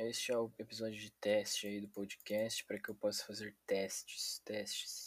Este é o episódio de teste aí do podcast para que eu possa fazer testes, testes.